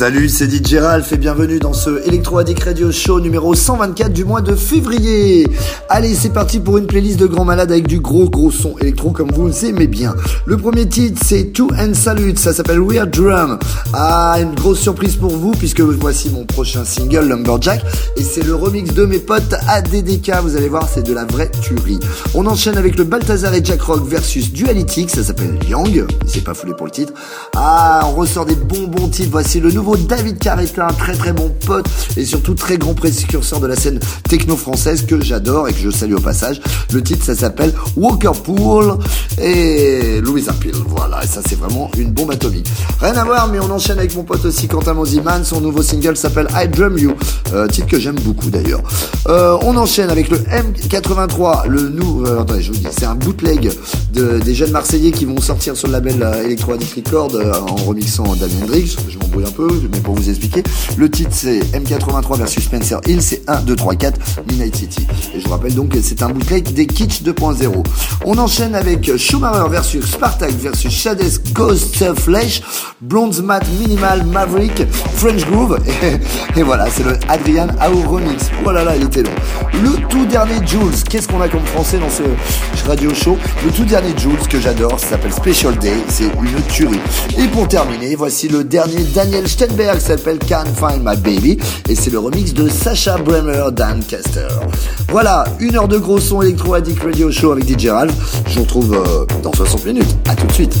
Salut, c'est DJ Ralph et bienvenue dans ce Electro Addict Radio Show numéro 124 du mois de février. Allez, c'est parti pour une playlist de grands malades avec du gros gros son électro comme vous le aimez bien. Le premier titre c'est To and Salute, ça s'appelle Weird Drum. Ah, une grosse surprise pour vous puisque voici mon prochain single Lumberjack et c'est le remix de mes potes ADDK. Vous allez voir, c'est de la vraie tuerie. On enchaîne avec le Balthazar et Jack Rock versus Dualitic, ça s'appelle Yang. C'est pas foulé pour le titre. Ah, on ressort des bons bons titres. Voici le nouveau David Carretta, un très très bon pote et surtout très grand précurseur de la scène techno française que j'adore et que je salue au passage. Le titre ça s'appelle Walker Pool et Louis Appeal. Voilà, ça c'est vraiment une bombe atomique. Rien à voir, mais on enchaîne avec mon pote aussi Quentin Moziman. Son nouveau single s'appelle I Drum You, euh, titre que j'aime beaucoup d'ailleurs. Euh, on enchaîne avec le M83, le nouveau. Euh, attendez, je vous dis, c'est un bootleg de, des jeunes Marseillais qui vont sortir sur le label euh, Electro Addict Record en remixant Damien Hendrix. Je m'embrouille un peu, mais pour vous expliquer, le titre c'est M83 versus Spencer Hill, c'est 1, 2, 3, 4, Midnight City. Et je vous rappelle donc que c'est un bootleg des Kitsch 2.0. On enchaîne avec Schumacher versus Spartak versus Shades Ghost Flesh, Blondes Mat Minimal Maverick, French Groove. Et, et voilà, c'est le Adrian Au remix. Oh là là, il était long. Le tout dernier Jules, qu'est-ce qu'on a comme français dans ce radio show? Le tout dernier Jules que j'adore, ça s'appelle Special Day, c'est une tuerie. Et pour terminer, voici le dernier Daniel Stenberg, s'appelle Can't Find My Baby, et c'est le remix de Sacha Bremer, Dan Caster. Voilà, une heure de gros son électro addict radio show avec DJ Ralph. Je vous retrouve euh, dans 60 minutes. À tout de suite.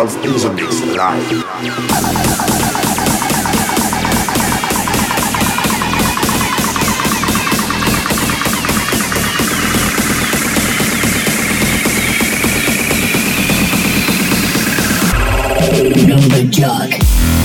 12 in the mix live. Jug.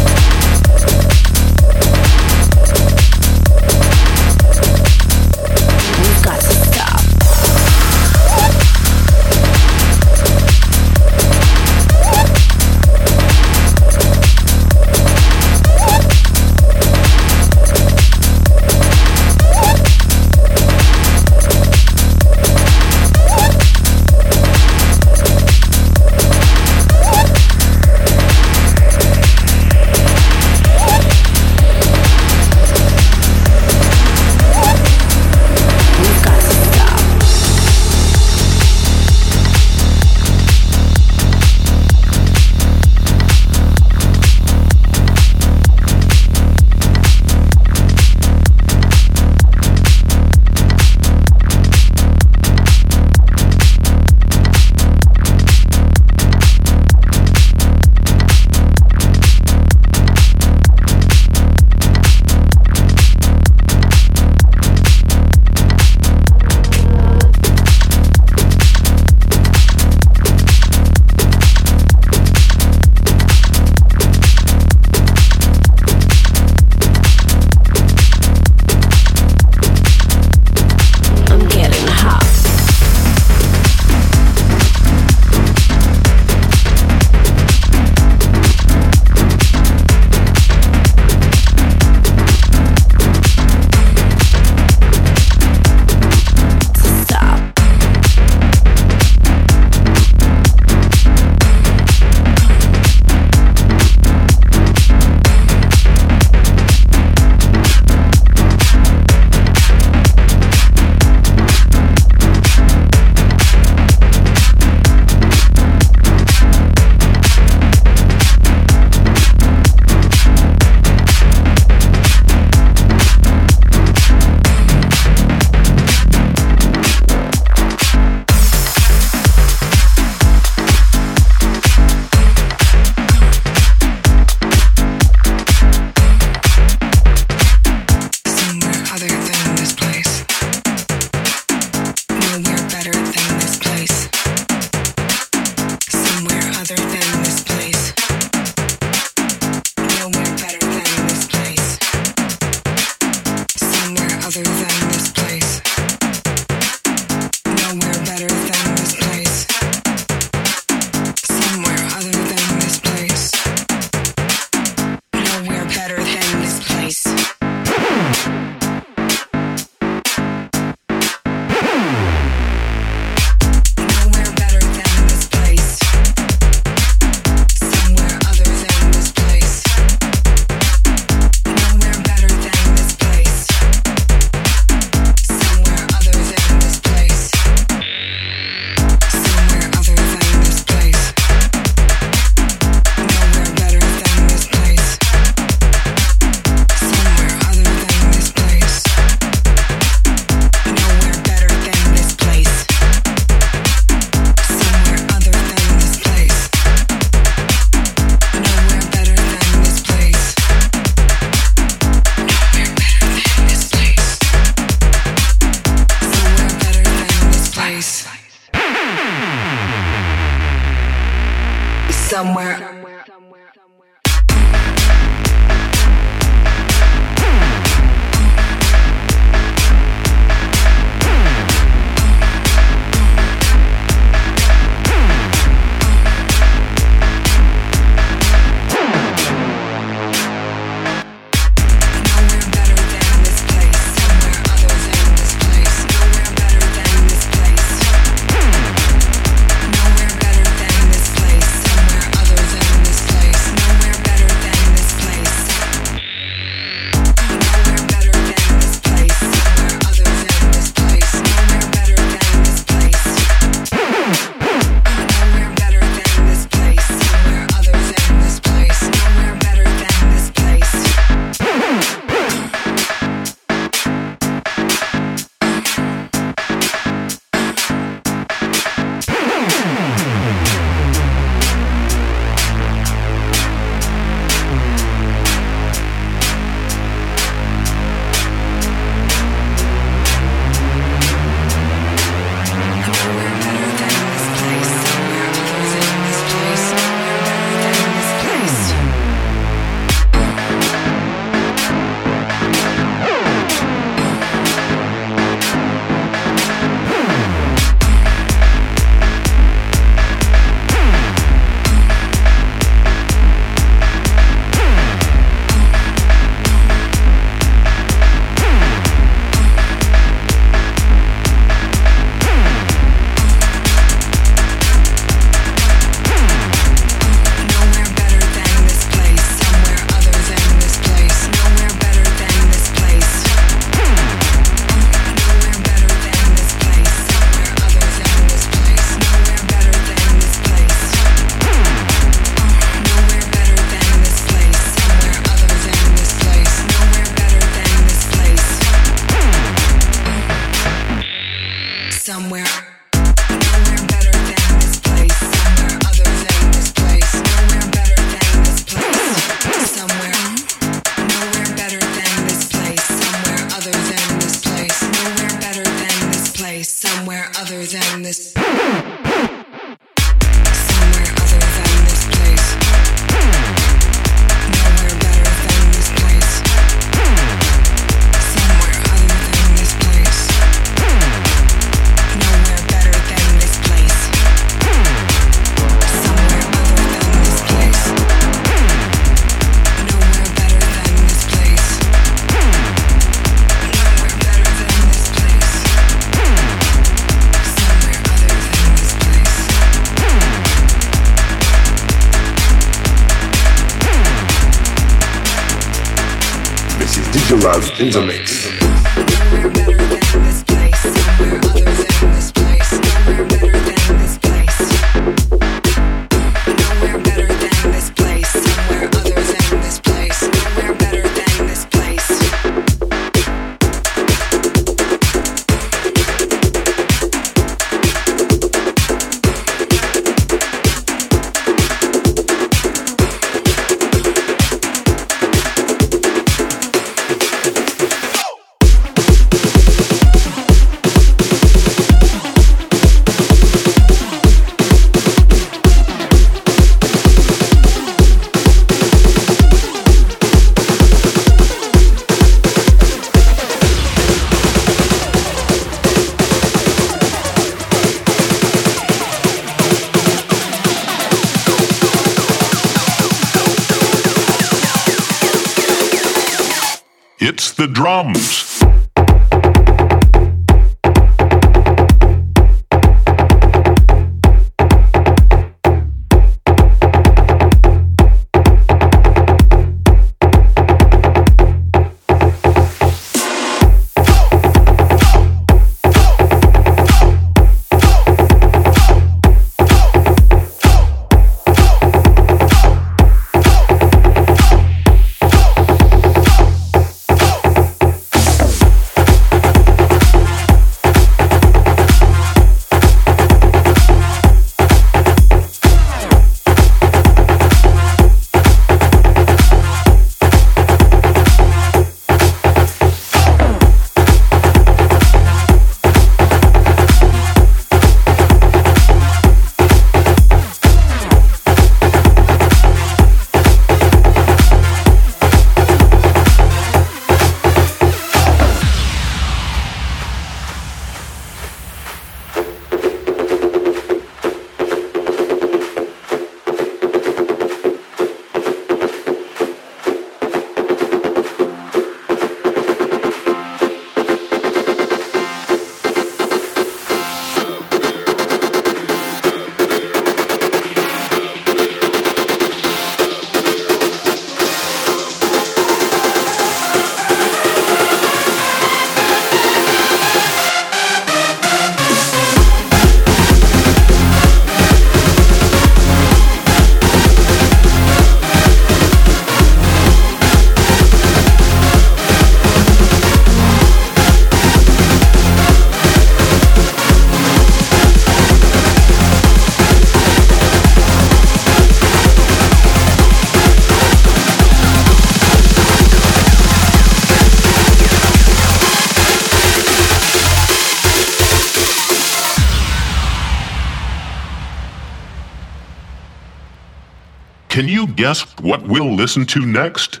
Can guess what we'll listen to next?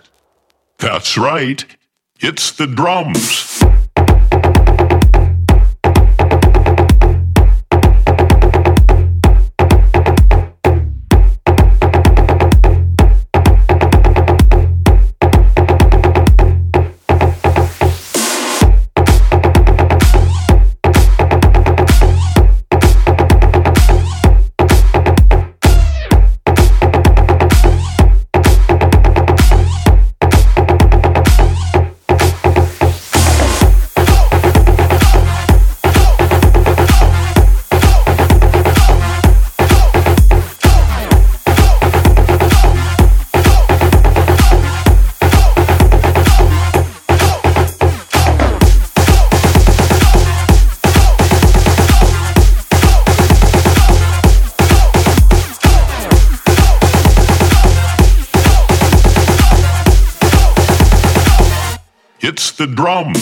That's right. It's the drums. drum.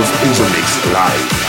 is a mix life.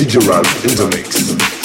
Ralph in the mix.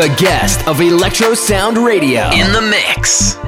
The guest of Electro Sound Radio in the mix.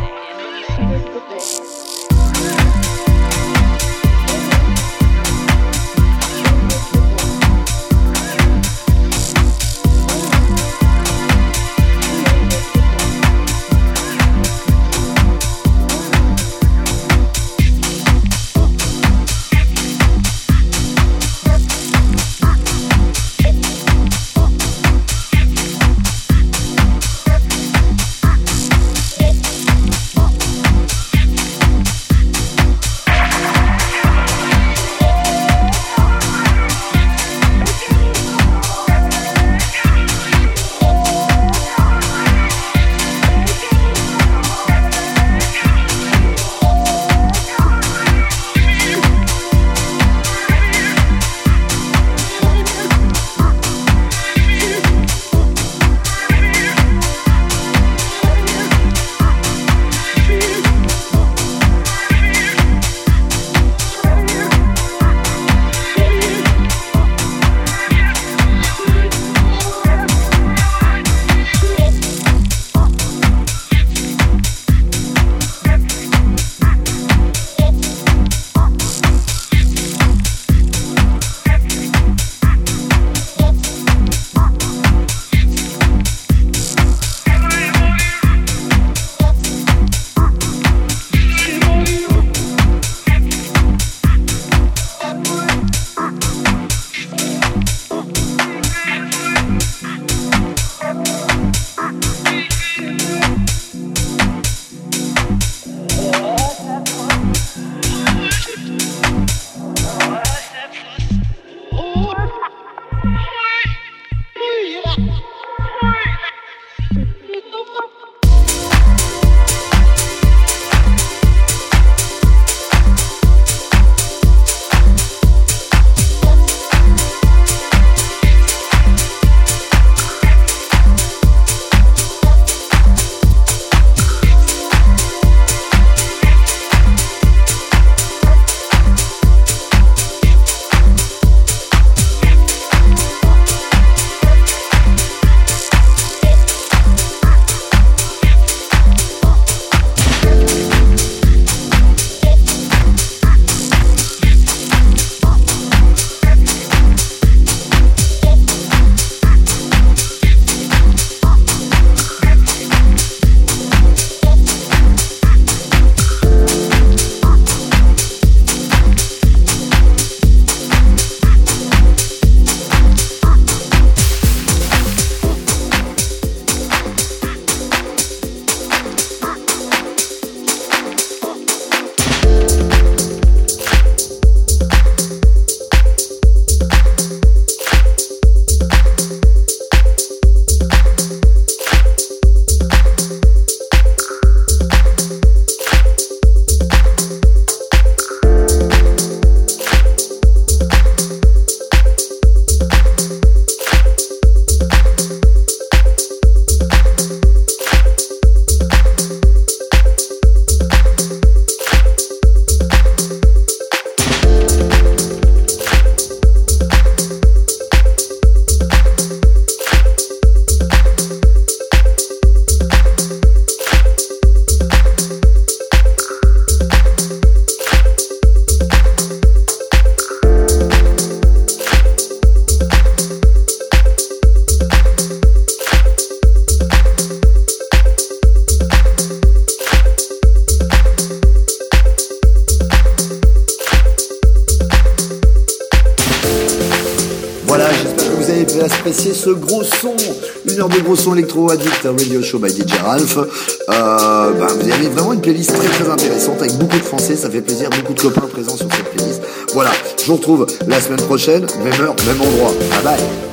Électro addict radio show by DJ Ralph. Euh, bah, vous avez vraiment une playlist très très intéressante avec beaucoup de français, ça fait plaisir, beaucoup de copains présents sur cette playlist. Voilà, je vous retrouve la semaine prochaine, même heure, même endroit. Bye bye.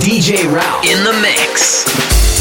DJ Ralph in the mix.